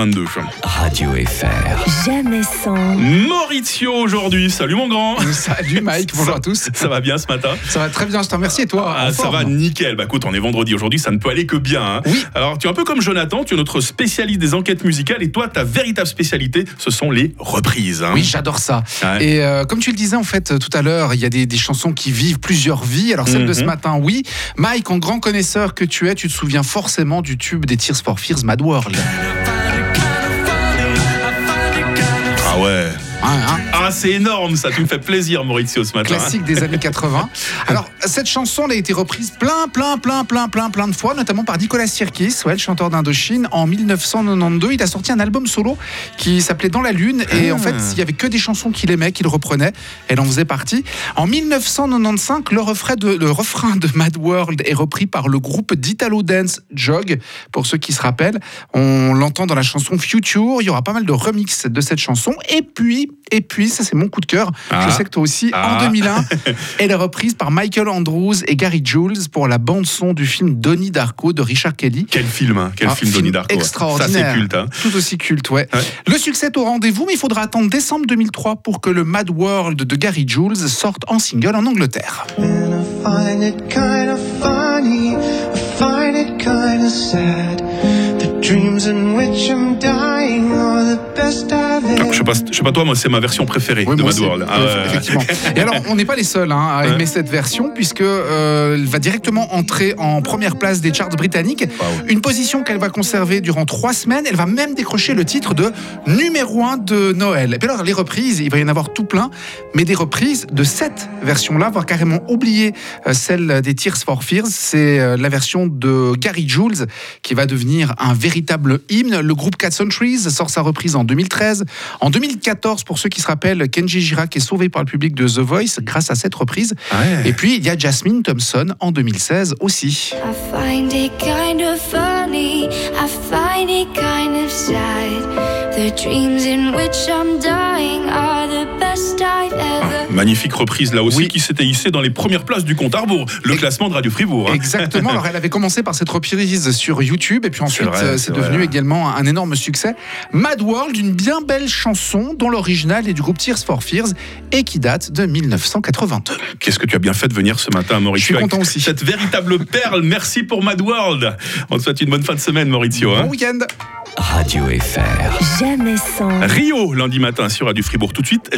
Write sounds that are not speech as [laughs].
22. Radio FR. Jamais sans. Maurizio aujourd'hui. Salut mon grand. Salut [laughs] Mike, bonjour à tous. Ça va bien ce matin? Ça va très bien, je te remercie. Et toi Ah, ça forme va nickel. Bah écoute, on est vendredi aujourd'hui, ça ne peut aller que bien. hein. Oui. Alors tu es un peu comme Jonathan, tu es notre spécialiste des enquêtes musicales et toi, ta véritable spécialité, ce sont les reprises. hein. Oui, j'adore ça. Ouais. Et euh, comme tu le disais en fait tout à l'heure, il y a des, des chansons qui vivent plusieurs vies. Alors celle de ce Mhm. matin, oui. Mike, en grand connaisseur que tu es, tu te souviens forcément du tube des Tears for Fears, Mad World. Ah c'est énorme ça, tu me fais plaisir Maurizio ce matin. hein. Classique des années 80. [laughs] Alors, cette chanson elle a été reprise plein, plein, plein, plein, plein, plein de fois, notamment par Nicolas Sirkis, ouais, le chanteur d'Indochine. En 1992, il a sorti un album solo qui s'appelait Dans la Lune. Et Ah. en fait, il y avait que des chansons qu'il aimait, qu'il reprenait. Elle en faisait partie. En 1995, le refrain de, le refrain de Mad World est repris par le groupe d'Italo Dance Jog. Pour ceux qui se rappellent, on l'entend dans la chanson Future. Il y aura pas mal de remix de cette chanson. Et puis, et puis, ça c'est mon coup de cœur. Ah. Je sais que toi aussi, Ah. en 2001, elle est reprise par Michael Andrews et Gary Jules pour la bande son du film Donnie Darko de Richard Kelly. Quel film, hein, quel Un film Donnie Darko. extraordinaire. Ça c'est culte. hein. Tout aussi culte, ouais. Ouais. Le succès est au rendez-vous, mais il faudra attendre décembre 2003 pour que le Mad World de Gary Jules sorte en single en Angleterre. And I find it kind of funny, I find it kind of sad. The dreams in which I'm dying Je sais pas, je sais pas toi, moi c'est ma version préférée Oui, de Mad. World. Ah effectivement. Et alors, on n'est pas les seuls hein, à aimer cette version, puisque euh, elle va directement entrer en première place des charts britanniques. Une position qu'elle va conserver durant trois semaines. Elle va même décrocher le titre de numéro un de Noël. Et puis alors, les reprises, il va y en avoir tout plein, mais des reprises de cette version-là, voire carrément oublier euh, celle des Tears for Fears. C'est euh, la version de Gary Jules qui va devenir un véritable hymne. Le groupe Cat Centuries sort sa reprise en 2013. En 2014, pour ceux qui se rappellent, Kenji Girac est sauvé par le public de The Voice grâce à cette reprise. Ouais. Et puis, il y a Jasmine Thompson en 2016 aussi. I find it kind of funny. I find it kind of sad. The dreams in which I'm dying are the best I've ever. Magnifique reprise là aussi Oui. qui s'était hissée dans les premières places du compte à rebours, le Et- classement de Radio Fribourg. hein. Exactement. Alors, elle avait commencé par cette reprise sur YouTube, et puis ensuite, euh, c'est vrai. devenu également un énorme succès. Mad World, une bien belle chanson dont l'original est du groupe Tears for Fears et qui date de 1982. Qu'est-ce que tu as bien fait de venir ce matin, Maurizio Je suis avec content aussi. Cette véritable perle. Merci pour Mad World. On te souhaite une bonne fin de semaine, Maurizio. hein. Bon week-end. Radio FR. Jamais sans. Rio, lundi matin sur Radio Fribourg. Tout de suite,